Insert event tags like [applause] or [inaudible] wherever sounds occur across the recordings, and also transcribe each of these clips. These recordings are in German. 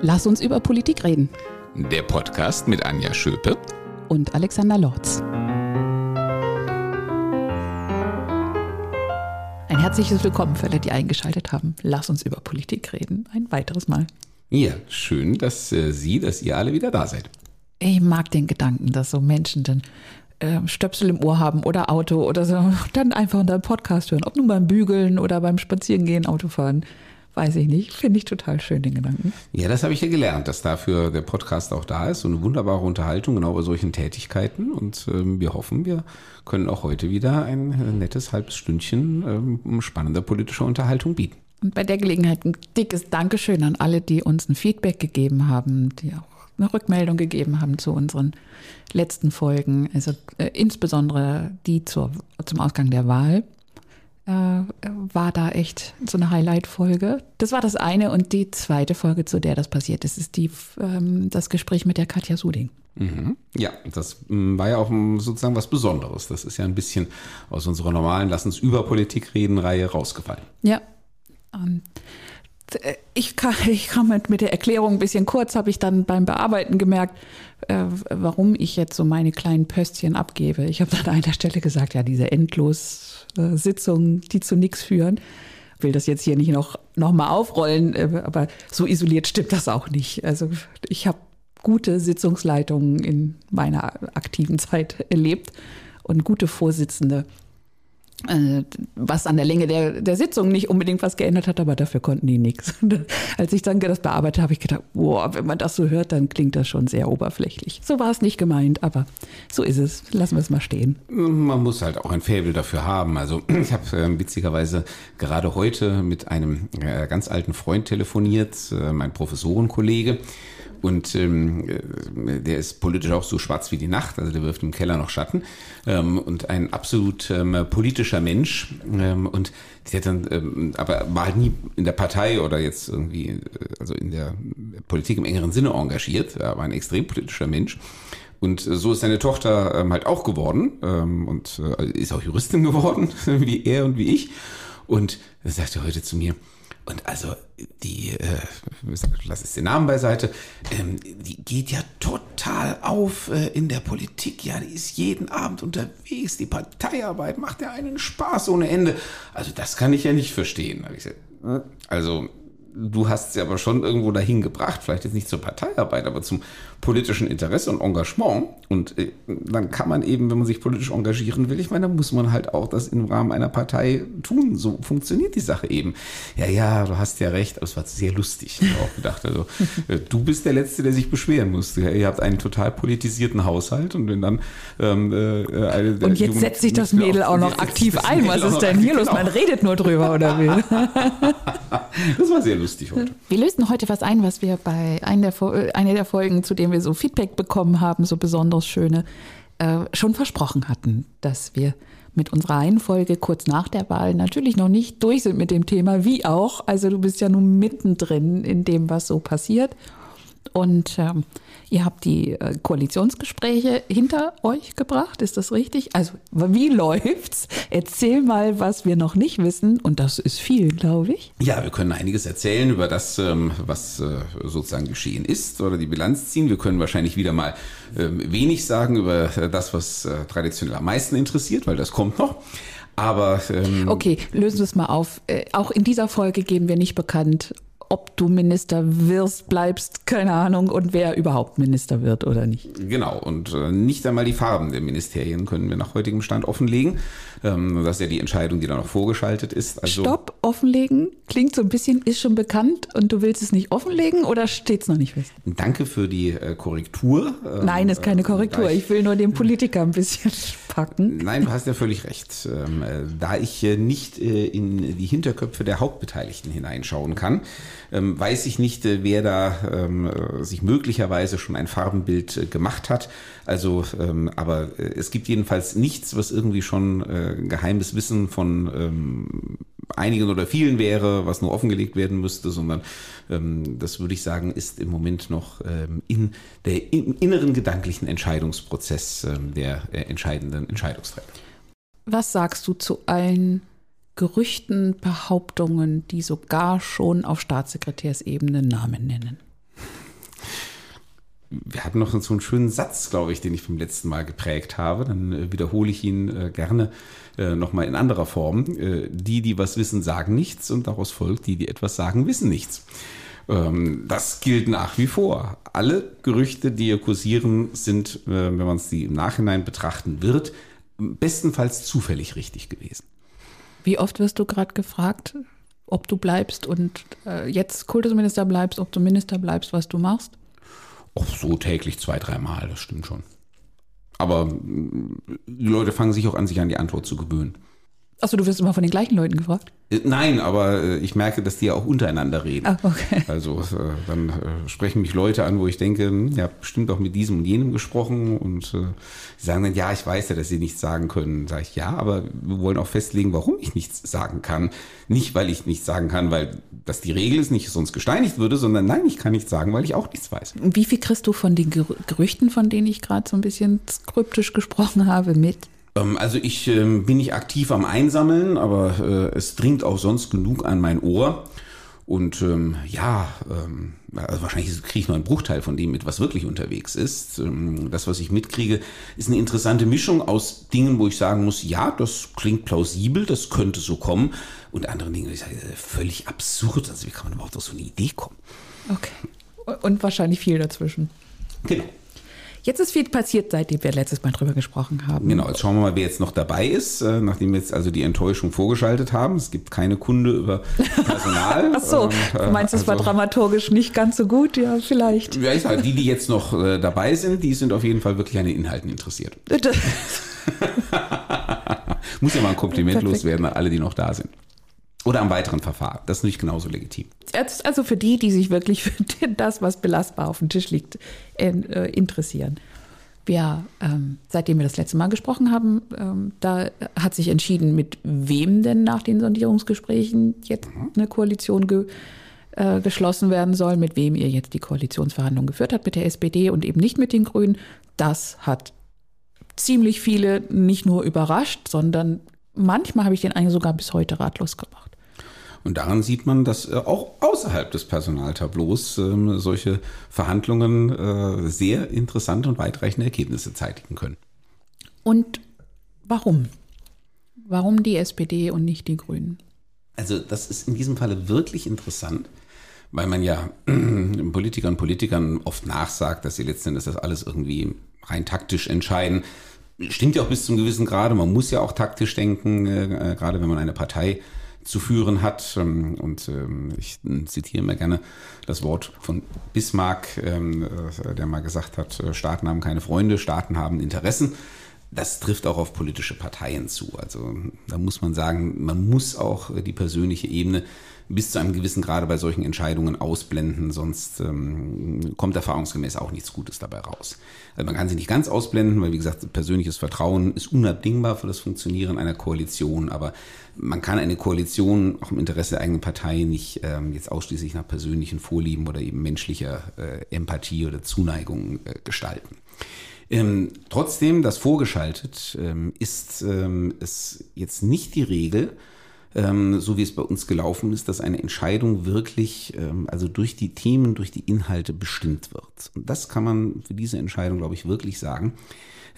Lass uns über Politik reden. Der Podcast mit Anja Schöpe und Alexander Lorz. Ein herzliches Willkommen für alle, die eingeschaltet haben. Lass uns über Politik reden. Ein weiteres Mal. Ja, schön, dass äh, Sie, dass ihr alle wieder da seid. Ich mag den Gedanken, dass so Menschen dann äh, Stöpsel im Ohr haben oder Auto oder so, dann einfach unseren Podcast hören. Ob nun beim Bügeln oder beim Spazierengehen, Autofahren weiß ich nicht. Finde ich total schön, den Gedanken. Ja, das habe ich ja gelernt, dass dafür der Podcast auch da ist. So eine wunderbare Unterhaltung genau bei solchen Tätigkeiten. Und ähm, wir hoffen, wir können auch heute wieder ein äh, nettes halbes Stündchen ähm, spannender politischer Unterhaltung bieten. Und bei der Gelegenheit ein dickes Dankeschön an alle, die uns ein Feedback gegeben haben, die auch eine Rückmeldung gegeben haben zu unseren letzten Folgen, also äh, insbesondere die zur, zum Ausgang der Wahl war da echt so eine Highlight-Folge. Das war das eine und die zweite Folge, zu der das passiert ist, ist die, ähm, das Gespräch mit der Katja Suding. Mhm. Ja, das mm, war ja auch mm, sozusagen was Besonderes. Das ist ja ein bisschen aus unserer normalen Lass uns über Politik reden Reihe rausgefallen. Ja. Ähm, ich kam, [laughs] ich kam mit, der Erklärung ein bisschen kurz, habe ich dann beim Bearbeiten gemerkt, äh, warum ich jetzt so meine kleinen Pöstchen abgebe. Ich habe dann an einer Stelle gesagt, ja, diese endlos äh, Sitzungen, die zu nichts führen. Ich will das jetzt hier nicht noch, noch mal aufrollen, äh, aber so isoliert stimmt das auch nicht. Also ich habe gute Sitzungsleitungen in meiner aktiven Zeit [laughs] erlebt und gute Vorsitzende äh, was an der Länge der, der Sitzung nicht unbedingt was geändert hat, aber dafür konnten die nichts. [laughs] Als ich dann das bearbeitet habe, habe ich gedacht, boah, wenn man das so hört, dann klingt das schon sehr oberflächlich. So war es nicht gemeint, aber so ist es. Lassen wir es mal stehen. Man muss halt auch ein Faible dafür haben. Also [clears throat] ich habe äh, witzigerweise gerade heute mit einem äh, ganz alten Freund telefoniert, äh, mein Professorenkollege. Und ähm, äh, der ist politisch auch so schwarz wie die Nacht, also der wirft im Keller noch Schatten. Ähm, und ein absolut ähm, politischer Mensch. Ähm, und der dann, ähm, aber war halt nie in der Partei oder jetzt irgendwie, äh, also in der Politik im engeren Sinne engagiert. Er war ein extrem politischer Mensch. Und äh, so ist seine Tochter ähm, halt auch geworden ähm, und äh, ist auch Juristin geworden, [laughs] wie er und wie ich. Und er sagte heute zu mir, und also die, äh, lass es den Namen beiseite, ähm, die geht ja total auf äh, in der Politik. Ja, die ist jeden Abend unterwegs. Die Parteiarbeit macht ja einen Spaß ohne Ende. Also das kann ich ja nicht verstehen. Also du hast sie aber schon irgendwo dahin gebracht, vielleicht jetzt nicht zur Parteiarbeit, aber zum politischen Interesse und Engagement. Und äh, dann kann man eben, wenn man sich politisch engagieren will, ich meine, dann muss man halt auch das im Rahmen einer Partei tun. So funktioniert die Sache eben. Ja, ja, du hast ja recht, aber es war sehr lustig, ich auch gedacht. Also, äh, du bist der Letzte, der sich beschweren musste. ihr habt einen total politisischen Haushalt und wenn dann ähm, äh, eine Und jetzt Jugend setzt sich das Mädel auch noch aktiv ein. Was ist denn hier los? Man redet nur drüber, oder wie? [laughs] das war sehr lustig heute. Wir lösen heute was ein, was wir bei einer der, einer der Folgen, zu dem dem wir so Feedback bekommen haben, so besonders schöne, äh, schon versprochen hatten, dass wir mit unserer Reihenfolge kurz nach der Wahl natürlich noch nicht durch sind mit dem Thema, wie auch. Also du bist ja nun mittendrin in dem, was so passiert. Und ähm, ihr habt die äh, Koalitionsgespräche hinter euch gebracht, ist das richtig? Also wie läuft's? Erzähl mal, was wir noch nicht wissen. Und das ist viel, glaube ich. Ja, wir können einiges erzählen über das, ähm, was äh, sozusagen geschehen ist oder die Bilanz ziehen. Wir können wahrscheinlich wieder mal ähm, wenig sagen über äh, das, was äh, traditionell am meisten interessiert, weil das kommt noch. Aber ähm, okay, lösen wir es mal auf. Äh, auch in dieser Folge geben wir nicht bekannt, ob du Minister wirst, bleibst, keine Ahnung, und wer überhaupt Minister wird oder nicht. Genau, und äh, nicht einmal die Farben der Ministerien können wir nach heutigem Stand offenlegen. Ähm, das ist ja die Entscheidung, die da noch vorgeschaltet ist. Also Stopp, offenlegen klingt so ein bisschen, ist schon bekannt und du willst es nicht offenlegen oder steht es noch nicht fest? Danke für die äh, Korrektur. Ähm, Nein, ist keine Korrektur. Ich, ich, will nur den Politiker ein bisschen [laughs] packen. Nein, du hast ja völlig recht. Ähm, äh, da ich äh, nicht äh, in die Hinterköpfe der Hauptbeteiligten hineinschauen kann, weiß ich nicht, wer da sich möglicherweise schon ein Farbenbild gemacht hat. Also, aber es gibt jedenfalls nichts, was irgendwie schon geheimes Wissen von ähm, einigen oder vielen wäre, was nur offengelegt werden müsste, sondern ähm, das würde ich sagen, ist im Moment noch ähm, in der im inneren gedanklichen Entscheidungsprozess ähm, der äh, entscheidenden Entscheidungsträger. Was sagst du zu allen Gerüchten, Behauptungen, die sogar schon auf Staatssekretärsebene Namen nennen? Wir hatten noch so einen schönen Satz, glaube ich, den ich beim letzten Mal geprägt habe. Dann äh, wiederhole ich ihn äh, gerne äh, nochmal in anderer Form. Die, die was wissen, sagen nichts und daraus folgt, die, die etwas sagen, wissen nichts. Ähm, das gilt nach wie vor. Alle Gerüchte, die hier kursieren, sind, wenn man es die im Nachhinein betrachten wird, bestenfalls zufällig richtig gewesen. Wie oft wirst du gerade gefragt, ob du bleibst und jetzt Kultusminister bleibst, ob du Minister bleibst, was du machst? Auch so täglich zwei, dreimal, das stimmt schon. Aber die Leute fangen sich auch an, sich an die Antwort zu gewöhnen. Achso, du wirst immer von den gleichen Leuten gefragt? Äh, nein, aber äh, ich merke, dass die ja auch untereinander reden. Ah, okay. Also äh, dann sprechen mich Leute an, wo ich denke, hm, ja, bestimmt auch mit diesem und jenem gesprochen und sie sagen dann, ja, ich weiß ja, dass sie nichts sagen können. Sage ich, ja, aber wir wollen auch festlegen, warum ich nichts sagen kann. Nicht, weil ich nichts sagen kann, weil das die Regel ist, nicht sonst gesteinigt würde, sondern nein, ich kann nichts sagen, weil ich auch nichts weiß. Wie viel kriegst du von den Gerüchten, von denen ich gerade so ein bisschen kryptisch gesprochen habe, mit? Ähm, also ich ähm, bin nicht aktiv am Einsammeln, aber äh, es dringt auch sonst genug an mein Ohr. Und ähm, ja, ähm, also wahrscheinlich kriege ich nur einen Bruchteil von dem mit, was wirklich unterwegs ist. Ähm, das, was ich mitkriege, ist eine interessante Mischung aus Dingen, wo ich sagen muss, ja, das klingt plausibel, das könnte so kommen. Und andere Dinge, ich sage, völlig absurd. Also wie kann man überhaupt auf so eine Idee kommen? Okay. Und wahrscheinlich viel dazwischen. Genau. Jetzt ist viel passiert, seitdem wir letztes Mal drüber gesprochen haben. Genau, jetzt schauen wir mal, wer jetzt noch dabei ist, äh, nachdem wir jetzt also die Enttäuschung vorgeschaltet haben. Es gibt keine Kunde über Personal. [laughs] Ach so, du äh, meinst, es also, war dramaturgisch nicht ganz so gut? Ja, vielleicht. Ja, ich sage, die, die jetzt noch äh, dabei sind, die sind auf jeden Fall wirklich an den Inhalten interessiert. [laughs] Muss ja mal ein Kompliment Perfekt. loswerden an alle, die noch da sind. Oder am weiteren Verfahren. Das ist nicht genauso legitim. Also für die, die sich wirklich für das, was belastbar auf dem Tisch liegt, äh, interessieren. Wir, ähm, seitdem wir das letzte Mal gesprochen haben, ähm, da hat sich entschieden, mit wem denn nach den Sondierungsgesprächen jetzt mhm. eine Koalition ge, äh, geschlossen werden soll, mit wem ihr jetzt die Koalitionsverhandlungen geführt habt, mit der SPD und eben nicht mit den Grünen. Das hat ziemlich viele nicht nur überrascht, sondern manchmal habe ich den einen sogar bis heute ratlos gemacht. Und daran sieht man, dass äh, auch außerhalb des Personaltableaus ähm, solche Verhandlungen äh, sehr interessante und weitreichende Ergebnisse zeitigen können. Und warum? Warum die SPD und nicht die Grünen? Also das ist in diesem Falle wirklich interessant, weil man ja [clears throat] Politikern und Politikern oft nachsagt, dass sie letztendlich das alles irgendwie rein taktisch entscheiden. Stimmt ja auch bis zum gewissen Grade. Man muss ja auch taktisch denken, äh, gerade wenn man eine Partei zu führen hat. Ähm, und ähm, ich zitiere immer gerne das Wort von Bismarck, ähm, äh, der mal gesagt hat, äh, Staaten haben keine Freunde, Staaten haben Interessen. Das trifft auch auf politische Parteien zu. Also da muss man sagen, man muss auch die persönliche Ebene bis zu einem gewissen Grade bei solchen Entscheidungen ausblenden, sonst ähm, kommt erfahrungsgemäß auch nichts Gutes dabei raus. Also man kann sie nicht ganz ausblenden, weil wie gesagt, persönliches Vertrauen ist unabdingbar für das Funktionieren einer Koalition, aber man kann eine Koalition auch im Interesse der eigenen Partei nicht ähm, jetzt ausschließlich nach persönlichen Vorlieben oder eben menschlicher äh, Empathie oder Zuneigung äh, gestalten. Ähm, trotzdem, das vorgeschaltet ähm, ist ähm, es jetzt nicht die Regel, ähm, so wie es bei uns gelaufen ist, dass eine Entscheidung wirklich, ähm, also durch die Themen, durch die Inhalte bestimmt wird. Und das kann man für diese Entscheidung, glaube ich, wirklich sagen.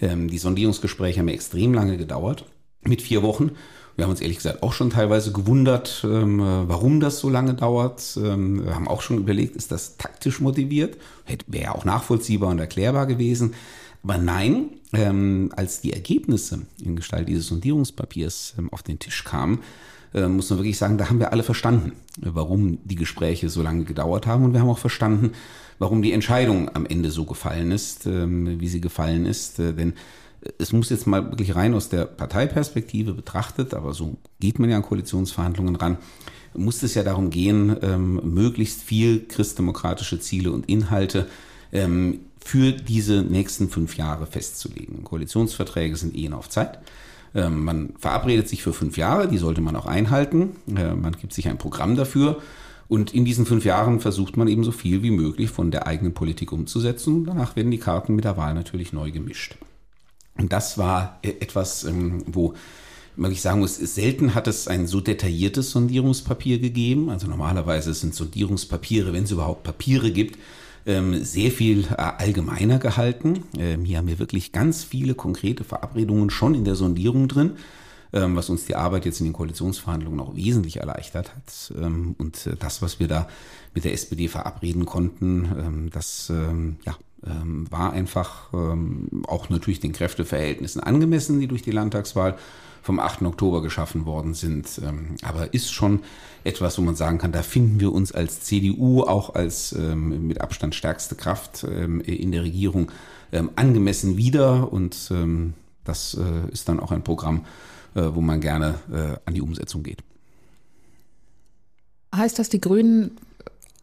Die Sondierungsgespräche haben extrem lange gedauert, mit vier Wochen. Wir haben uns ehrlich gesagt auch schon teilweise gewundert, warum das so lange dauert. Wir haben auch schon überlegt, ist das taktisch motiviert? Wäre ja auch nachvollziehbar und erklärbar gewesen. Aber nein, ähm, als die Ergebnisse in Gestalt dieses Sondierungspapiers ähm, auf den Tisch kamen, äh, muss man wirklich sagen, da haben wir alle verstanden, warum die Gespräche so lange gedauert haben. Und wir haben auch verstanden, warum die Entscheidung am Ende so gefallen ist, ähm, wie sie gefallen ist. Äh, denn es muss jetzt mal wirklich rein aus der Parteiperspektive betrachtet, aber so geht man ja an Koalitionsverhandlungen ran, muss es ja darum gehen, ähm, möglichst viel christdemokratische Ziele und Inhalte ähm, für diese nächsten fünf Jahre festzulegen. Koalitionsverträge sind eh auf Zeit. Ähm, man verabredet sich für fünf Jahre, die sollte man auch einhalten. Äh, man gibt sich ein Programm dafür. Und in diesen fünf Jahren versucht man eben so viel wie möglich von der eigenen Politik umzusetzen. Danach werden die Karten mit der Wahl natürlich neu gemischt. Und das war e-, etwas, ähm, wo man ich sagen muss, selten hat es ein so detailliertes Sondierungspapier gegeben. Also normalerweise sind Sondierungspapiere, wenn es überhaupt Papiere gibt, sehr viel äh, allgemeiner gehalten. Ähm, hier haben wir wirklich ganz viele konkrete Verabredungen schon in der Sondierung drin, ähm, was uns die Arbeit jetzt in den Koalitionsverhandlungen auch wesentlich erleichtert hat. Ähm, und äh, das, was wir da mit der SPD verabreden konnten, ähm, das ähm, war einfach auch natürlich den Kräfteverhältnissen angemessen, die durch die Landtagswahl vom 8. Oktober geschaffen worden sind. Ähm, aber ist schon etwas, wo man sagen kann, da finden wir uns als CDU auch als ähm, mit Abstand stärkste Kraft ähm, in der Regierung angemessen wieder. Und das äh, ist dann auch ein Programm, äh, wo man gerne äh, an die Umsetzung geht. Heißt das, die Grünen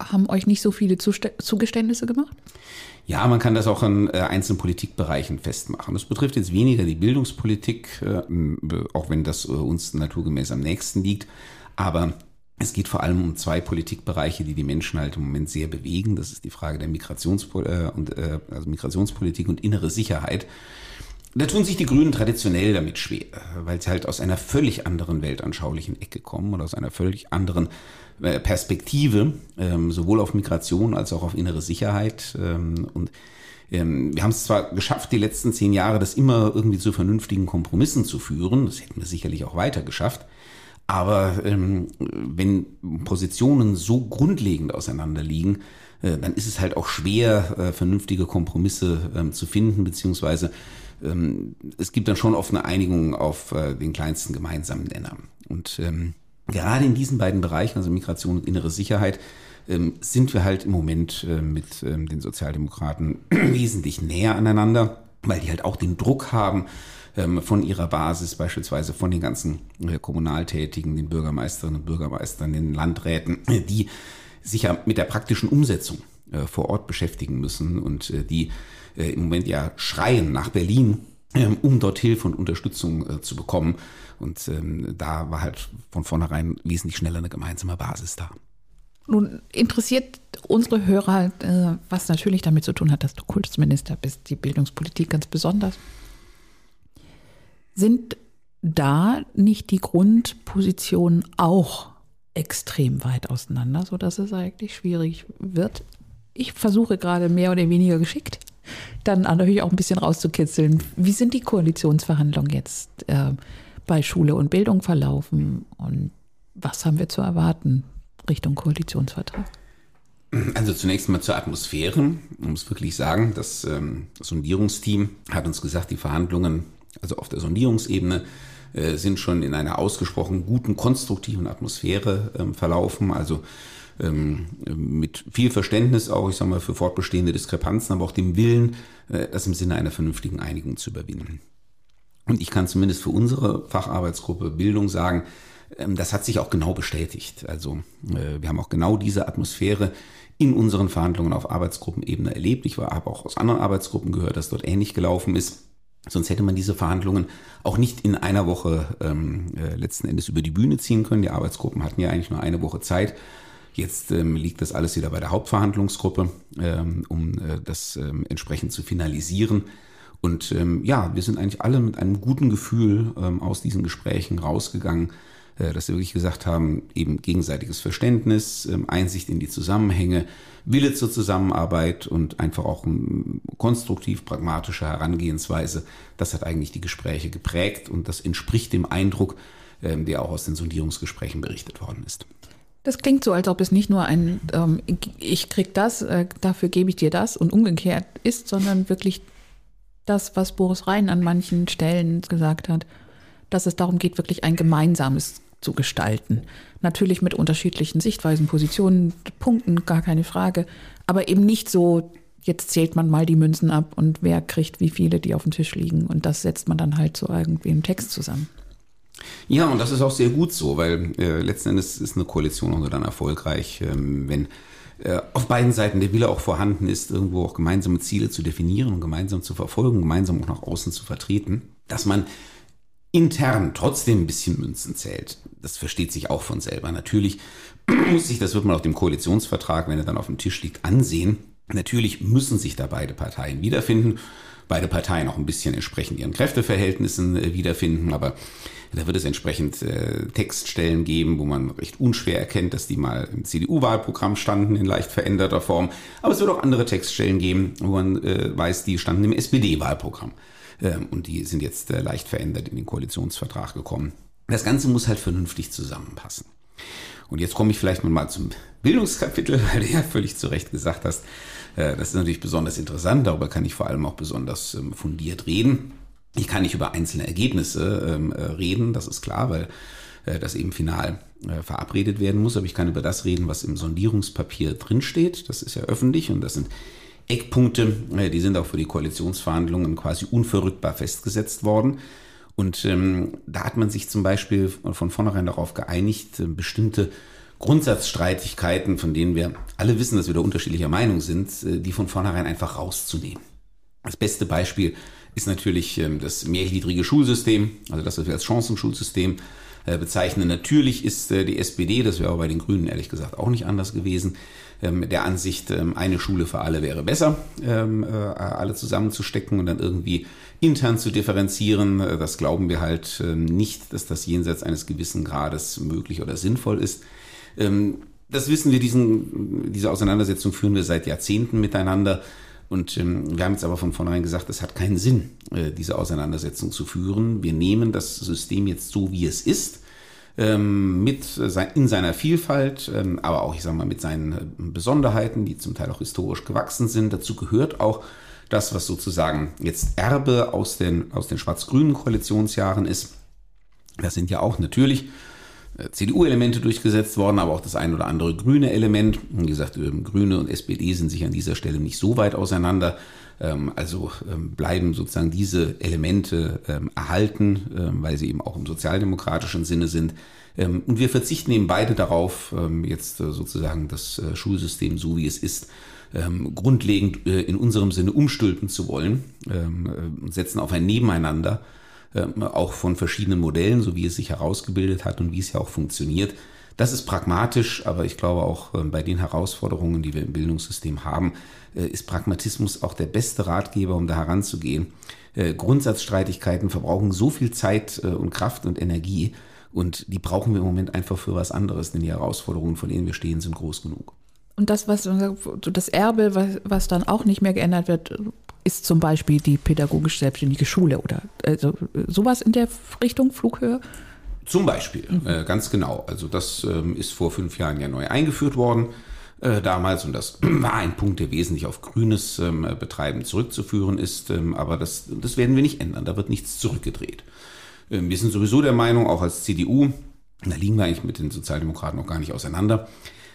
haben euch nicht so viele Zugeständnisse gemacht? Ja, man kann das auch an äh, einzelnen Politikbereichen festmachen. Das betrifft jetzt weniger die Bildungspolitik, äh, auch wenn das äh, uns naturgemäß am nächsten liegt. Aber es geht vor allem um zwei Politikbereiche, die die Menschen halt im Moment sehr bewegen. Das ist die Frage der Migrationspol und, also Migrationspolitik und innere Sicherheit. Da tun sich die Grünen traditionell damit schwer, weil sie halt aus einer völlig anderen weltanschaulichen Ecke kommen oder aus einer völlig anderen äh, Perspektive, ähm, sowohl auf Migration als auch auf innere Sicherheit. Ähm, und ähm, wir haben es zwar geschafft, die letzten zehn Jahre das immer irgendwie zu vernünftigen Kompromissen zu führen, das hätten wir sicherlich auch weiter geschafft, aber wenn Positionen so grundlegend auseinander liegen, äh, dann ist es halt auch schwer, äh, vernünftige Kompromisse zu finden, beziehungsweise ähm, es gibt dann schon oft eine Einigung auf äh, den kleinsten gemeinsamen Nenner. Und ähm, gerade in diesen beiden Bereichen, also Migration und innere Sicherheit, ähm, sind wir halt im Moment äh, mit ähm, den Sozialdemokraten [clears throat] wesentlich näher aneinander, weil die halt auch den Druck haben ähm, von ihrer Basis, beispielsweise von den ganzen äh, Kommunaltätigen, den Bürgermeisterinnen und Bürgermeistern, den Landräten, die sich ja mit der praktischen Umsetzung äh, vor Ort beschäftigen müssen und die im Moment ja schreien nach Berlin, um dort Hilfe und Unterstützung zu bekommen. Und ähm, da war halt von vornherein wesentlich schneller eine gemeinsame Basis da. Nun interessiert unsere Hörer halt, äh, was natürlich damit zu tun hat, dass du Kultusminister bist, die Bildungspolitik ganz besonders. Sind da nicht die Grundpositionen auch extrem weit auseinander, sodass es eigentlich schwierig wird? Ich versuche gerade mehr oder weniger geschickt, dann natürlich auch ein bisschen rauszukitzeln. Wie sind die Koalitionsverhandlungen jetzt? Äh, bei Schule und Bildung verlaufen und was haben wir zu erwarten Richtung Koalitionsvertrag? Also zunächst mal zur Atmosphäre. Man muss wirklich sagen, das, ähm, Sondierungsteam hat uns gesagt, die Verhandlungen, also auf der Sondierungsebene, äh, sind schon in einer ausgesprochen guten, konstruktiven Atmosphäre ähm, verlaufen. Also mit viel Verständnis auch, ich sage mal, für fortbestehende Diskrepanzen, aber auch dem Willen, äh, das im Sinne einer vernünftigen Einigung zu überwinden. Und ich kann zumindest für unsere Facharbeitsgruppe Bildung sagen, ähm, das hat sich auch genau bestätigt. Also äh, wir haben auch genau diese Atmosphäre in unseren Verhandlungen auf Arbeitsgruppenebene erlebt. Ich habe auch aus anderen Arbeitsgruppen gehört, dass dort ähnlich gelaufen ist. Sonst hätte man diese Verhandlungen auch nicht in einer Woche ähm, äh, letzten Endes über die Bühne ziehen können. Die Arbeitsgruppen hatten ja eigentlich nur eine Woche Zeit. Jetzt ähm, liegt das alles wieder bei der Hauptverhandlungsgruppe, ähm, um äh, das ähm, entsprechend zu finalisieren. Und ähm, ja, wir sind eigentlich alle mit einem guten Gefühl ähm, aus diesen Gesprächen rausgegangen, äh, dass wir wirklich gesagt haben, eben gegenseitiges Verständnis, ähm, Einsicht in die Zusammenhänge, Wille zur Zusammenarbeit und einfach auch eine konstruktiv pragmatische Herangehensweise. Das hat eigentlich die Gespräche geprägt und das entspricht dem Eindruck, ähm, der auch aus den Sondierungsgesprächen berichtet worden ist. Das klingt so, als ob es nicht nur ein ähm, ich krieg das, äh, dafür gebe ich dir das und umgekehrt ist, sondern wirklich das, was Boris Rhein an manchen Stellen gesagt hat, dass es darum geht, wirklich ein gemeinsames zu gestalten. Natürlich mit unterschiedlichen Sichtweisen, Positionen, Punkten, gar keine Frage, aber eben nicht so, jetzt zählt man mal die Münzen ab und wer kriegt wie viele, die auf dem Tisch liegen und das setzt man dann halt so irgendwie im Text zusammen. Ja, und das ist auch sehr gut so, weil äh, letzten Endes ist eine Koalition auch nur dann erfolgreich, ähm, wenn äh, auf beiden Seiten der Wille auch vorhanden ist, irgendwo auch gemeinsame Ziele zu definieren und gemeinsam zu verfolgen, gemeinsam auch nach außen zu vertreten, dass man intern trotzdem ein bisschen Münzen zählt. Das versteht sich auch von selber. Natürlich [clears throat] muss sich, das wird man auf dem Koalitionsvertrag, wenn er dann auf dem Tisch liegt, ansehen. Natürlich müssen sich da beide Parteien wiederfinden. Beide Parteien auch ein bisschen entsprechend ihren Kräfteverhältnissen äh, wiederfinden, aber da wird es entsprechend äh, Textstellen geben, wo man recht unschwer erkennt, dass die mal im CDU-Wahlprogramm standen in leicht veränderter Form. Aber es wird auch andere Textstellen geben, wo man äh, weiß, die standen im SPD-Wahlprogramm. Ähm, und die sind jetzt äh, leicht verändert in den Koalitionsvertrag gekommen. Das Ganze muss halt vernünftig zusammenpassen. Und jetzt komme ich vielleicht mal zum Bildungskapitel, [laughs] weil du ja völlig zu Recht gesagt hast, das ist natürlich besonders interessant, darüber kann ich vor allem auch besonders ähm, fundiert reden. Ich kann nicht über einzelne Ergebnisse ähm, äh, reden, das ist klar, weil äh, das eben final äh, verabredet werden muss. Aber ich kann über das reden, was im Sondierungspapier drinsteht. Das ist ja öffentlich und das sind Eckpunkte, die sind auch für die Koalitionsverhandlungen quasi unverrückbar festgesetzt worden. Und ähm, da hat man sich zum Beispiel von vornherein darauf geeinigt, bestimmte Grundsatzstreitigkeiten, von denen wir alle wissen, dass wir da unterschiedlicher Meinung sind, die von vornherein einfach rauszunehmen. Das beste Beispiel ist natürlich ähm, das mehrgliedrige Schulsystem, also das, was wir als Chancenschulsystem äh, bezeichnen. Natürlich ist äh, die SPD, das wäre aber bei den Grünen ehrlich gesagt auch nicht anders gewesen, ähm, der Ansicht, ähm, eine Schule für alle wäre besser, äh, alle zusammenzustecken und dann irgendwie intern zu differenzieren. Das glauben wir halt nicht, dass das jenseits eines gewissen Grades möglich oder sinnvoll ist. Das wissen wir, diesen, diese Auseinandersetzung führen wir seit Jahrzehnten miteinander. Und ähm, wir haben jetzt aber von vornherein gesagt, es hat keinen Sinn, äh, diese Auseinandersetzung zu führen. Wir nehmen das System jetzt so, wie es ist, ähm, mit sein, in seiner Vielfalt, ähm, aber auch, ich sage mal, mit seinen äh, Besonderheiten, die zum Teil auch historisch gewachsen sind. Dazu gehört auch das, was sozusagen jetzt Erbe aus den, aus den schwarz-grünen Koalitionsjahren ist. Das sind ja auch natürlich CDU-Elemente durchgesetzt worden, aber auch das ein oder andere grüne Element. Wie gesagt, ähm, Grüne und SPD sind sich an dieser Stelle nicht so weit auseinander. Ähm, also ähm, bleiben sozusagen diese Elemente erhalten, weil sie eben auch im sozialdemokratischen Sinne sind. Und wir verzichten eben beide darauf, jetzt äh, sozusagen das äh, Schulsystem so wie es ist, grundlegend in unserem Sinne umstülpen zu wollen setzen auf ein Nebeneinander ähm, auch von verschiedenen Modellen, so wie es sich herausgebildet hat und wie es ja auch funktioniert. Das ist pragmatisch, aber ich glaube auch ähm, bei den Herausforderungen, die wir im Bildungssystem haben, äh, ist Pragmatismus auch der beste Ratgeber, um da heranzugehen. Äh, Grundsatzstreitigkeiten verbrauchen so viel Zeit äh, und Kraft und Energie und die brauchen wir im Moment einfach für was anderes, denn die Herausforderungen, von denen wir stehen, sind groß genug. Und das, was das Erbe, was, was dann auch nicht mehr geändert wird, ist zum Beispiel die pädagogisch selbstständige Schule oder also sowas in der Richtung Flughöhe? Zum Beispiel, mhm. äh, ganz genau. Also das ähm, ist vor fünf Jahren ja neu eingeführt worden äh, damals und das [clears throat] war ein Punkt, der wesentlich auf grünes ähm, Betreiben zurückzuführen ist. Ähm, aber das, das werden wir nicht ändern. Da wird nichts zurückgedreht. Ähm, wir sind sowieso der Meinung, auch als CDU, da liegen wir eigentlich mit den Sozialdemokraten noch gar nicht auseinander,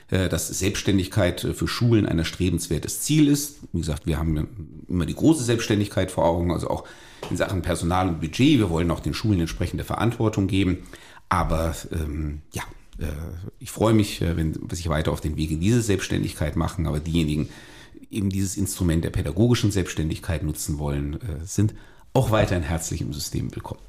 dass Selbstständigkeit äh, für Schulen ein erstrebenswertes Ziel ist. Wie gesagt, wir haben immer die große Selbstständigkeit vor Augen, also auch in Sachen Personal und Budget. Wir wollen auch den Schulen entsprechende Verantwortung geben. Aber ähm, ja, äh, ich freue mich, äh, wenn sich weiter auf den Weg in diese Selbstständigkeit machen. Aber diejenigen, die eben dieses Instrument der pädagogischen Selbstständigkeit nutzen wollen, äh, sind auch weiterhin herzlich im System willkommen.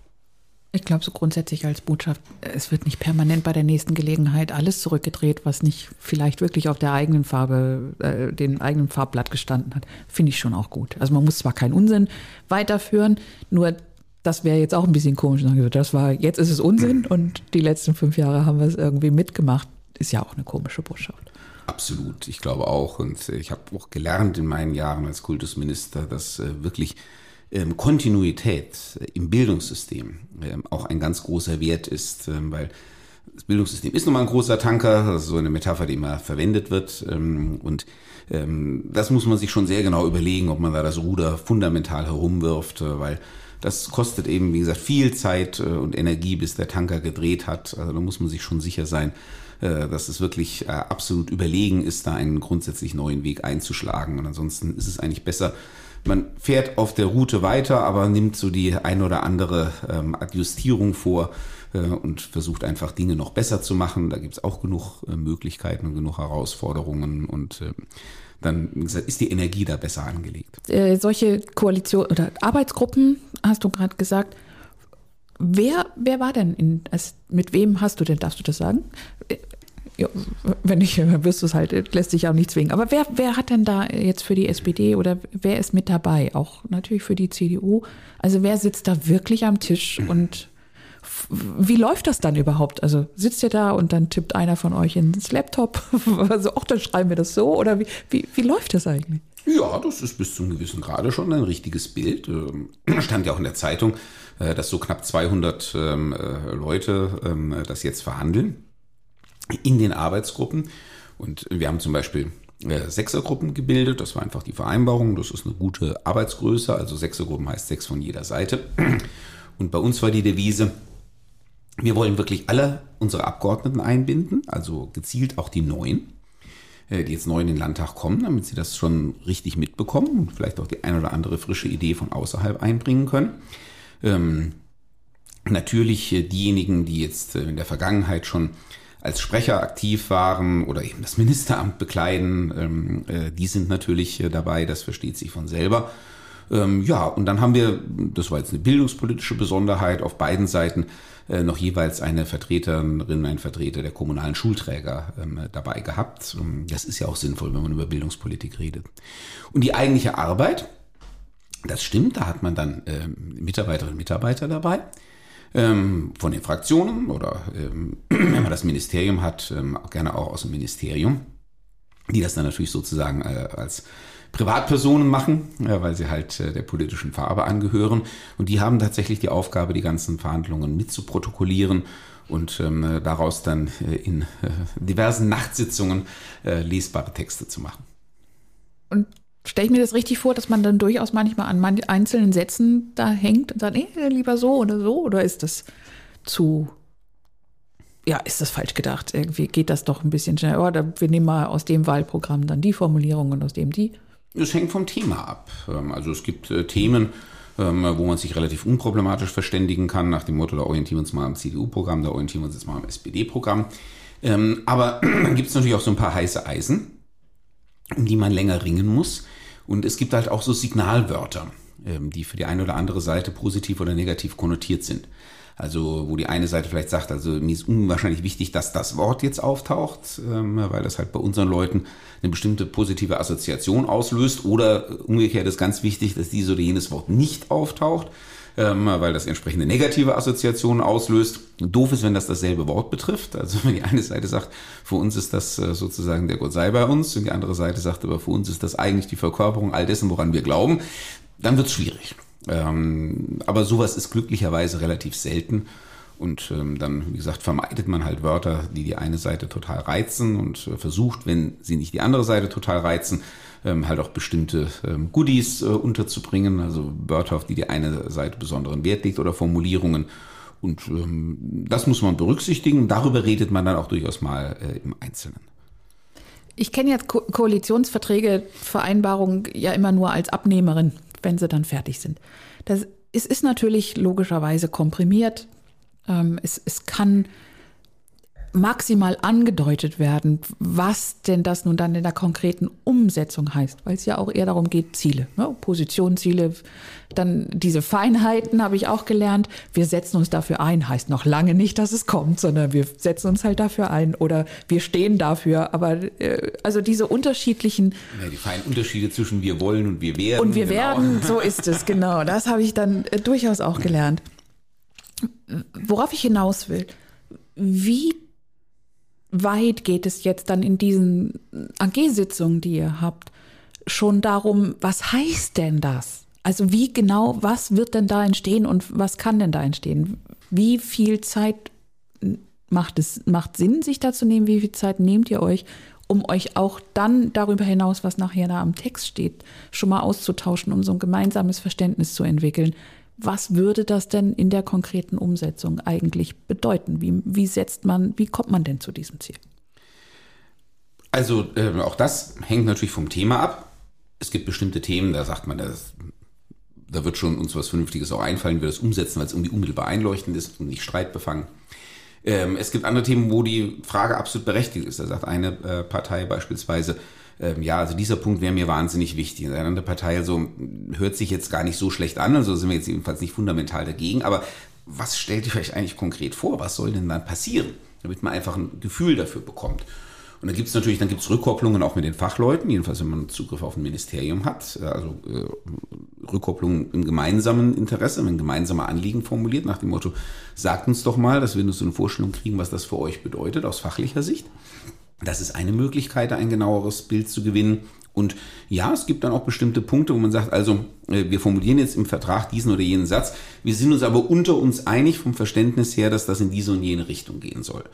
Ich glaube, so grundsätzlich als Botschaft, es wird nicht permanent bei der nächsten Gelegenheit alles zurückgedreht, was nicht vielleicht wirklich auf der eigenen Farbe, äh, den eigenen Farbblatt gestanden hat. Finde ich schon auch gut. Also man muss zwar keinen Unsinn weiterführen, nur das wäre jetzt auch ein bisschen komisch. Das war, jetzt ist es Unsinn [clears throat] und die letzten fünf Jahre haben wir es irgendwie mitgemacht. Ist ja auch eine komische Botschaft. Absolut, ich glaube auch. Und ich habe auch gelernt in meinen Jahren als Kultusminister, dass äh, wirklich ähm, Kontinuität im Bildungssystem ähm, auch ein ganz großer Wert ist, ähm, weil das Bildungssystem ist nun mal ein großer Tanker, das ist so eine Metapher, die immer verwendet wird. Ähm, und ähm, das muss man sich schon sehr genau überlegen, ob man da das Ruder fundamental herumwirft, äh, weil das kostet eben, wie gesagt, viel Zeit äh, und Energie, bis der Tanker gedreht hat. Also da muss man sich schon sicher sein, äh, dass es wirklich absolut überlegen ist, da einen grundsätzlich neuen Weg einzuschlagen. Und ansonsten ist es eigentlich besser, man fährt auf der Route weiter, aber nimmt so die ein oder andere ähm, Adjustierung vor äh, und versucht einfach Dinge noch besser zu machen. Da gibt es auch genug äh, Möglichkeiten und genug Herausforderungen und äh, dann ist die Energie da besser angelegt. Äh, solche Koalition oder Arbeitsgruppen, hast du gerade gesagt, Wer, wer war denn in, also mit wem hast du denn, darfst du das sagen? Ja, wenn nicht, wirst du es halt, lässt sich auch nicht zwingen. Aber wer, wer hat denn da jetzt für die SPD oder wer ist mit dabei? Auch natürlich für die CDU. Also wer sitzt da wirklich am Tisch und wie läuft das dann überhaupt? Also sitzt ihr da und dann tippt einer von euch ins Laptop? [laughs] Also, ach, dann schreiben wir das so? Oder wie, wie, wie läuft das eigentlich? Ja, das ist bis zum gewissen Grade schon ein richtiges Bild. Ähm, [clears throat] stand ja auch in der Zeitung, äh, dass so knapp 200 ähm, äh, Leute ähm, das jetzt verhandeln in den Arbeitsgruppen. Und wir haben zum Beispiel äh, Sechsergruppen gebildet. Das war einfach die Vereinbarung. Das ist eine gute Arbeitsgröße. Also Sechsergruppen heißt sechs von jeder Seite. Und bei uns war die Devise, wir wollen wirklich alle unsere Abgeordneten einbinden, also gezielt auch die Neuen, äh, die jetzt neu in den Landtag kommen, damit sie das schon richtig mitbekommen und vielleicht auch die ein oder andere frische Idee von außerhalb einbringen können. Ähm, natürlich äh, diejenigen, die jetzt in der Vergangenheit schon als Sprecher aktiv waren oder eben das Ministeramt bekleiden, ähm, äh, die sind natürlich äh, dabei, das versteht sich von selber. Ähm, ja, und dann haben wir, das war jetzt eine bildungspolitische Besonderheit, auf beiden Seiten äh, noch jeweils eine Vertreterin, ein Vertreter der kommunalen Schulträger ähm, dabei gehabt. Ähm, das ist ja auch sinnvoll, wenn man über Bildungspolitik redet. Und die eigentliche Arbeit, das stimmt, da hat man dann ähm, Mitarbeiterinnen und Mitarbeiter dabei ähm, von den Fraktionen oder ähm, [clears throat] wenn man das Ministerium hat, ähm, gerne auch aus dem Ministerium, die das dann natürlich sozusagen äh, als Privatpersonen machen, ja, weil sie halt äh, der politischen Farbe angehören. Und die haben tatsächlich die Aufgabe, die ganzen Verhandlungen mitzuprotokollieren und ähm, daraus dann äh, in äh, diversen Nachtsitzungen äh, lesbare Texte zu machen. Und stelle ich mir das richtig vor, dass man dann durchaus manchmal an man einzelnen Sätzen da hängt und sagt, nee, lieber so oder so? Oder ist das zu ja, ist das falsch gedacht? Irgendwie geht das doch ein bisschen schnell. Oh, wir nehmen mal aus dem Wahlprogramm dann die Formulierung und aus dem die. Es hängt vom Thema ab. Ähm, also es gibt äh, Themen, ähm, wo man sich relativ unproblematisch verständigen kann, nach dem Motto, da orientieren wir uns mal am CDU-Programm, da orientieren wir uns jetzt mal am SPD-Programm. Ähm, aber dann gibt es natürlich auch so ein paar heiße Eisen, um die man länger ringen muss. Und es gibt halt auch so Signalwörter, die für die eine oder andere Seite positiv oder negativ konnotiert sind. Also wo die eine Seite vielleicht sagt, also mir ist unwahrscheinlich wichtig, dass das Wort jetzt auftaucht, ähm, weil das halt bei unseren Leuten eine bestimmte positive Assoziation auslöst. Oder umgekehrt ist ganz wichtig, dass dieses oder jenes Wort nicht auftaucht, ähm, weil das entsprechende negative Assoziationen auslöst. Doof ist, wenn das dasselbe Wort betrifft. Also wenn die eine Seite sagt, für uns ist das äh, sozusagen der Gott sei bei uns und die andere Seite sagt aber, für uns ist das eigentlich die Verkörperung all dessen, woran wir glauben, dann wird es schwierig. Ähm, aber sowas ist glücklicherweise relativ selten. Und ähm, dann, wie gesagt, vermeidet man halt Wörter, die die eine Seite total reizen und äh, versucht, wenn sie nicht die andere Seite total reizen, ähm, halt auch bestimmte ähm, Goodies äh, unterzubringen, also Wörter, auf die die eine Seite besonderen Wert legt oder Formulierungen. Und ähm, das muss man berücksichtigen. Darüber redet man dann auch durchaus mal äh, im Einzelnen. Ich kenne jetzt Ko Koalitionsverträge, Vereinbarungen ja immer nur als Abnehmerin wenn sie dann fertig sind. Das, es ist natürlich logischerweise komprimiert. Ähm, es, es kann maximal angedeutet werden, was denn das nun dann in der konkreten Umsetzung heißt, weil es ja auch eher darum geht, Ziele, ne? Positionsziele, dann diese Feinheiten habe ich auch gelernt. Wir setzen uns dafür ein, heißt noch lange nicht, dass es kommt, sondern wir setzen uns halt dafür ein oder wir stehen dafür. Aber äh, also diese unterschiedlichen. Ja, die feinen Unterschiede zwischen wir wollen und wir werden. Und wir genau. werden, [laughs] so ist es, genau. Das habe ich dann äh, durchaus auch gelernt. Worauf ich hinaus will, wie weit geht es jetzt dann in diesen AG-Sitzungen, die ihr habt, schon darum, was heißt denn das? Also wie genau, was wird denn da entstehen und was kann denn da entstehen? Wie viel Zeit macht es macht Sinn, sich da zu nehmen? Wie viel Zeit nehmt ihr euch, um euch auch dann darüber hinaus, was nachher da am Text steht, schon mal auszutauschen, um so ein gemeinsames Verständnis zu entwickeln? Was würde das denn in der konkreten Umsetzung eigentlich bedeuten? Wie, wie setzt man, wie kommt man denn zu diesem Ziel? Also äh, auch das hängt natürlich vom Thema ab. Es gibt bestimmte Themen, da sagt man, das, da wird schon uns was Vernünftiges auch einfallen, wir das umsetzen, weil es irgendwie unmittelbar einleuchtend ist und nicht streitbefangen. Ähm, es gibt andere Themen, wo die Frage absolut berechtigt ist. Da sagt eine äh, Partei beispielsweise, ähm, ja, also dieser Punkt wäre mir wahnsinnig wichtig. Eine andere Partei also, hört sich jetzt gar nicht so schlecht an, also sind wir jetzt jedenfalls nicht fundamental dagegen, aber was stellt ihr euch eigentlich konkret vor? Was soll denn dann passieren? damit man einfach ein Gefühl dafür bekommt. Und dann gibt es natürlich, dann gibt es Rückkopplungen auch mit den Fachleuten, jedenfalls wenn man Zugriff auf ein Ministerium hat, also äh, Rückkopplungen im gemeinsamen Interesse, wenn gemeinsame Anliegen formuliert, nach dem Motto, sagt uns doch mal, dass wir nur so eine Vorstellung kriegen, was das für euch bedeutet aus fachlicher Sicht. Das ist eine Möglichkeit, ein genaueres Bild zu gewinnen. Und ja, es gibt dann auch bestimmte Punkte, wo man sagt, also äh, wir formulieren jetzt im Vertrag diesen oder jenen Satz, wir sind uns aber unter uns einig vom Verständnis her, dass das in diese und jene Richtung gehen soll.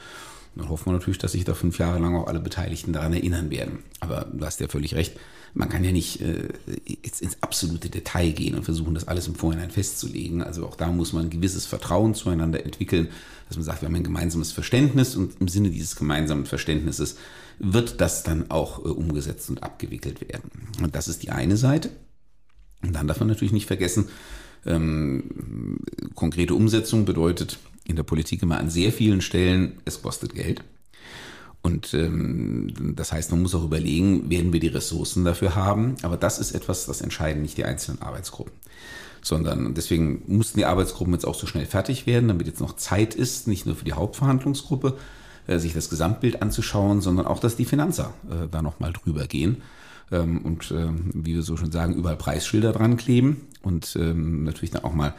dann hoffen wir natürlich, dass sich da fünf Jahre lang auch alle Beteiligten daran erinnern werden. Aber du hast ja völlig recht, man kann ja nicht äh, jetzt ins absolute Detail gehen und versuchen, das alles im Vorhinein festzulegen. Also auch da muss man ein gewisses Vertrauen zueinander entwickeln, dass man sagt, wir haben ein gemeinsames Verständnis und im Sinne dieses gemeinsamen Verständnisses wird das dann auch äh, umgesetzt und abgewickelt werden. Und das ist die eine Seite. Und dann darf man natürlich nicht vergessen, ähm, konkrete Umsetzung bedeutet in der Politik immer an sehr vielen Stellen, es kostet Geld. Und ähm, das heißt, man muss auch überlegen, werden wir die Ressourcen dafür haben. Aber das ist etwas, das entscheiden nicht die einzelnen Arbeitsgruppen. Sondern deswegen mussten die Arbeitsgruppen jetzt auch so schnell fertig werden, damit jetzt noch Zeit ist, nicht nur für die Hauptverhandlungsgruppe, äh, sich das Gesamtbild anzuschauen, sondern auch, dass die Finanzer äh, da nochmal drüber gehen ähm, und, ähm, wie wir so schon sagen, überall Preisschilder dran kleben und ähm, natürlich dann auch mal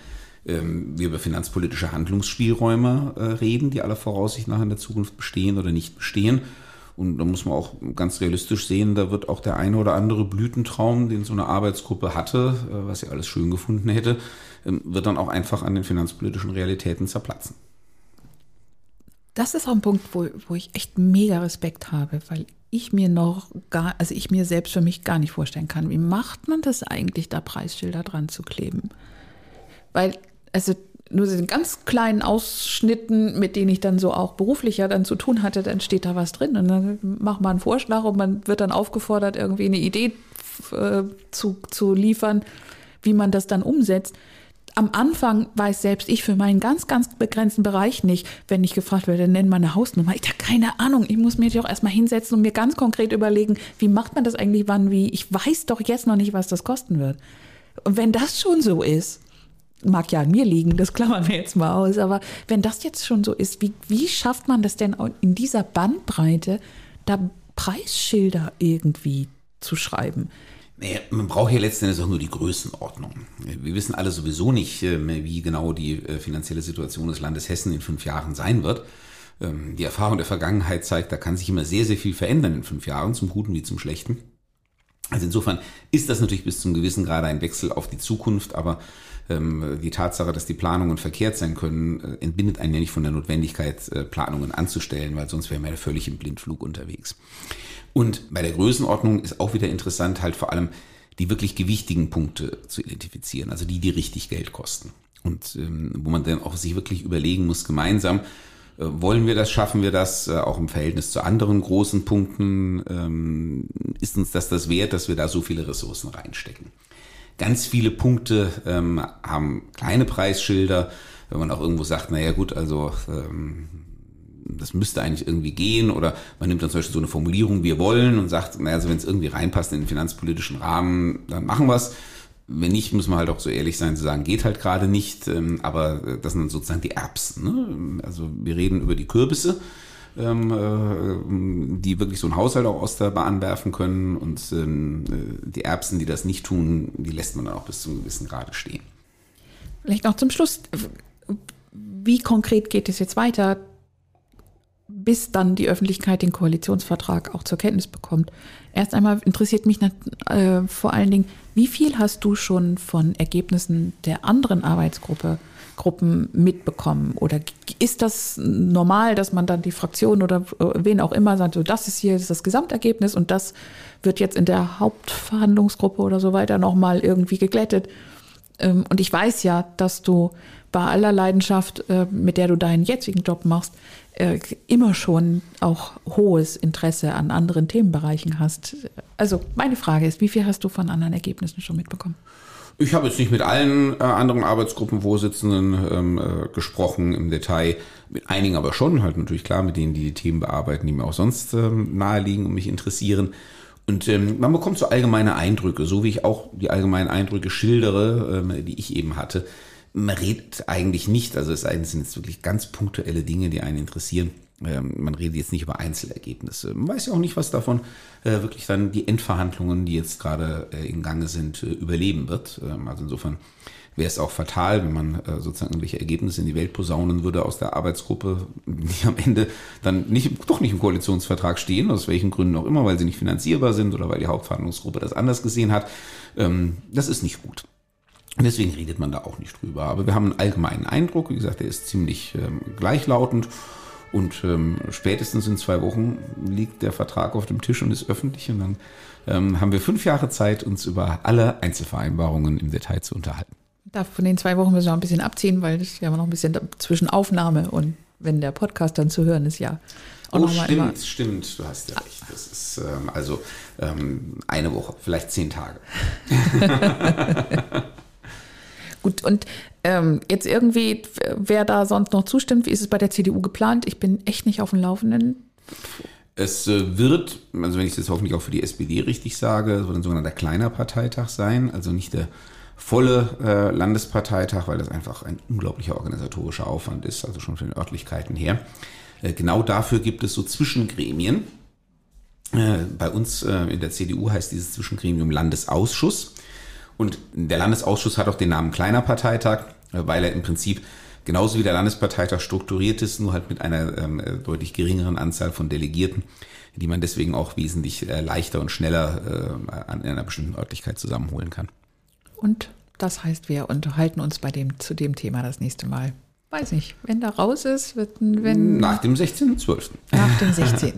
ähm, wir über finanzpolitische Handlungsspielräume äh, reden, die aller Voraussicht nach in der Zukunft bestehen oder nicht bestehen. Und da muss man auch ganz realistisch sehen, da wird auch der eine oder andere Blütentraum, den so eine Arbeitsgruppe hatte, äh, was sie alles schön gefunden hätte, ähm, wird dann auch einfach an den finanzpolitischen Realitäten zerplatzen. Das ist auch ein Punkt, wo, wo ich echt mega Respekt habe, weil ich mir noch gar, also ich mir selbst für mich gar nicht vorstellen kann, wie macht man das eigentlich, da Preisschilder dran zu kleben? Weil also nur in ganz kleinen Ausschnitten, mit denen ich dann so auch beruflicher dann zu tun hatte, dann steht da was drin und dann macht man einen Vorschlag und man wird dann aufgefordert, irgendwie eine Idee äh, zu, zu liefern, wie man das dann umsetzt. Am Anfang weiß selbst ich für meinen ganz, ganz begrenzten Bereich nicht, wenn ich gefragt werde, nenn mal eine Hausnummer. Ich habe keine Ahnung. Ich muss mir doch erstmal hinsetzen und mir ganz konkret überlegen, wie macht man das eigentlich wann, wie. Ich weiß doch jetzt noch nicht, was das kosten wird. Und wenn das schon so ist, mag ja an mir liegen, das klammern wir jetzt mal aus, aber wenn das jetzt schon so ist, wie, wie schafft man das denn in dieser Bandbreite, da Preisschilder irgendwie zu schreiben? Naja, man braucht ja letztendlich auch nur die Größenordnung. Wir wissen alle sowieso nicht, äh, wie genau die äh, finanzielle Situation des Landes Hessen in fünf Jahren sein wird. Ähm, die Erfahrung der Vergangenheit zeigt, da kann sich immer sehr, sehr viel verändern in fünf Jahren, zum Guten wie zum Schlechten. Also insofern ist das natürlich bis zum gewissen Grade ein Wechsel auf die Zukunft, aber ähm, die Tatsache, dass die Planungen verkehrt sein können, äh, entbindet einen ja nicht von der Notwendigkeit, äh, Planungen anzustellen, weil sonst wären wir ja völlig im Blindflug unterwegs. Und bei der Größenordnung ist auch wieder interessant, halt vor allem die wirklich gewichtigen Punkte zu identifizieren, also die, die richtig Geld kosten. Und ähm, wo man dann auch sich wirklich überlegen muss, gemeinsam, äh, wollen wir das, schaffen wir das, auch im Verhältnis zu anderen großen Punkten, ähm, ist uns das das wert, dass wir da so viele Ressourcen reinstecken. Ganz viele Punkte ähm, haben kleine Preisschilder, wenn man auch irgendwo sagt, naja gut, also ähm, das müsste eigentlich irgendwie gehen oder man nimmt dann zum Beispiel so eine Formulierung, wir wollen und sagt, naja, also wenn es irgendwie reinpasst in den finanzpolitischen Rahmen, dann machen wir es. Wenn nicht, muss man halt auch so ehrlich sein zu sagen, geht halt gerade nicht, ähm, aber das sind sozusagen die Erbsen. Ne? Also wir reden über die Kürbisse ähm, äh, die wirklich so einen Haushalt auch aus der Bahn werfen können. Und ähm, äh, die Erbsen, die das nicht tun, die lässt man dann auch bis zu einem gewissen Grade stehen. Vielleicht noch zum Schluss. Wie konkret geht es jetzt weiter, bis dann die Öffentlichkeit den Koalitionsvertrag auch zur Kenntnis bekommt? Erst einmal interessiert mich äh, vor allen Dingen, wie viel hast du schon von Ergebnissen der anderen Arbeitsgruppe Gruppen mitbekommen? Oder ist das normal, dass man dann die Fraktion oder äh, wen auch immer sagt, so das ist hier das Gesamtergebnis und das wird jetzt in der Hauptverhandlungsgruppe oder so weiter nochmal irgendwie geglättet? Ähm, und ich weiß ja, dass du bei aller Leidenschaft, äh, mit der du deinen jetzigen Job machst, äh, immer schon auch hohes Interesse an anderen Themenbereichen hast. Also meine Frage ist, wie viel hast du von anderen Ergebnissen schon mitbekommen? Ich habe jetzt nicht mit allen äh, anderen Arbeitsgruppenvorsitzenden ähm, äh, gesprochen im Detail, mit einigen aber schon, halt natürlich klar, mit denen, die die Themen bearbeiten, die mir auch sonst ähm, naheliegen und mich interessieren. Und ähm, man bekommt so allgemeine Eindrücke, so wie ich auch die allgemeinen Eindrücke schildere, ähm, die ich eben hatte. Man redet eigentlich nicht, also es sind jetzt wirklich ganz punktuelle Dinge, die einen interessieren, man redet jetzt nicht über Einzelergebnisse. Man weiß ja auch nicht, was davon äh, wirklich dann die Endverhandlungen, die jetzt gerade äh, in Gange sind, äh, überleben wird. Ähm, also insofern wäre es auch fatal, wenn man sozusagen irgendwelche Ergebnisse in die Welt posaunen würde aus der Arbeitsgruppe, die am Ende dann nicht, doch nicht im Koalitionsvertrag stehen, aus welchen Gründen auch immer, weil sie nicht finanzierbar sind oder weil die Hauptverhandlungsgruppe das anders gesehen hat. Ähm, das ist nicht gut. Und deswegen redet man da auch nicht drüber. Aber wir haben einen allgemeinen Eindruck, wie gesagt, der ist ziemlich ähm, gleichlautend. Und ähm, spätestens in zwei Wochen liegt der Vertrag auf dem Tisch und ist öffentlich. Und dann ähm, haben wir fünf Jahre Zeit, uns über alle Einzelvereinbarungen im Detail zu unterhalten. Da von den zwei Wochen müssen wir noch ein bisschen abziehen, weil das ja noch ein bisschen zwischen Aufnahme und wenn der Podcast dann zu hören ist, ja. Auch oh, stimmt, stimmt, du hast ja recht. Das ist ähm, also ähm, eine Woche, vielleicht zehn Tage. [laughs] Gut, und ähm, jetzt irgendwie, wer da sonst noch zustimmt, wie ist es bei der CDU geplant? Ich bin echt nicht auf dem Laufenden. Es äh, wird, also wenn ich das hoffentlich auch für die SPD richtig sage, wird ein sogenannter kleiner Parteitag sein, also nicht der volle äh, Landesparteitag, weil das einfach ein unglaublicher organisatorischer Aufwand ist, also schon von den Örtlichkeiten her. Äh, genau dafür gibt es so Zwischengremien. Äh, bei uns äh, in der CDU heißt dieses Zwischengremium Landesausschuss. Und der Landesausschuss hat auch den Namen Kleiner Parteitag, äh, weil er im Prinzip genauso wie der Landesparteitag strukturiert ist, nur halt mit einer ähm, äh, deutlich geringeren Anzahl von Delegierten, die man deswegen auch wesentlich äh, leichter und schneller äh, an einer bestimmten Örtlichkeit zusammenholen kann. Und das heißt, wir unterhalten uns bei dem, zu dem Thema das nächste Mal. Weiß nicht, wenn da raus ist, wird wenn. Nach dem 16.12. Nach dem [laughs] 16.12.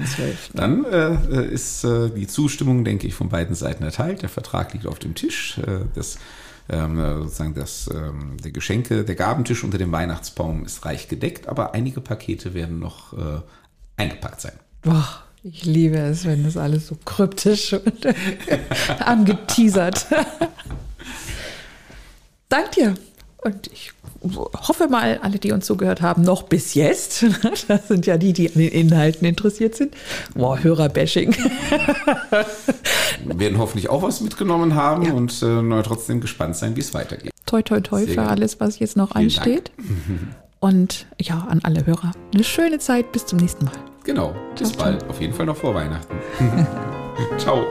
Dann äh, ist äh, die Zustimmung, denke ich, von beiden Seiten erteilt. Der Vertrag liegt auf dem Tisch. Äh, das, ähm, sozusagen das, ähm, der Geschenke, der Gabentisch unter dem Weihnachtsbaum ist reich gedeckt, aber einige Pakete werden noch äh, eingepackt sein. Boah, ich liebe es, wenn das alles so kryptisch und [laughs] angeteasert. [laughs] Dank dir. Und ich hoffe mal, alle, die uns zugehört haben, noch bis jetzt. [laughs] Das sind ja die, die an den Inhalten interessiert sind. Boah, Hörerbashing. Wir werden hoffentlich auch was mitgenommen haben ja. und äh, trotzdem gespannt sein, wie es weitergeht. Toi, toi, toi Sehr für alles, was jetzt noch Vielen ansteht. Dank. [laughs] Und ja, an alle Hörer, eine schöne Zeit. Bis zum nächsten Mal. Genau. Bis bald. Auf jeden Fall noch vor Weihnachten. [laughs] ciao.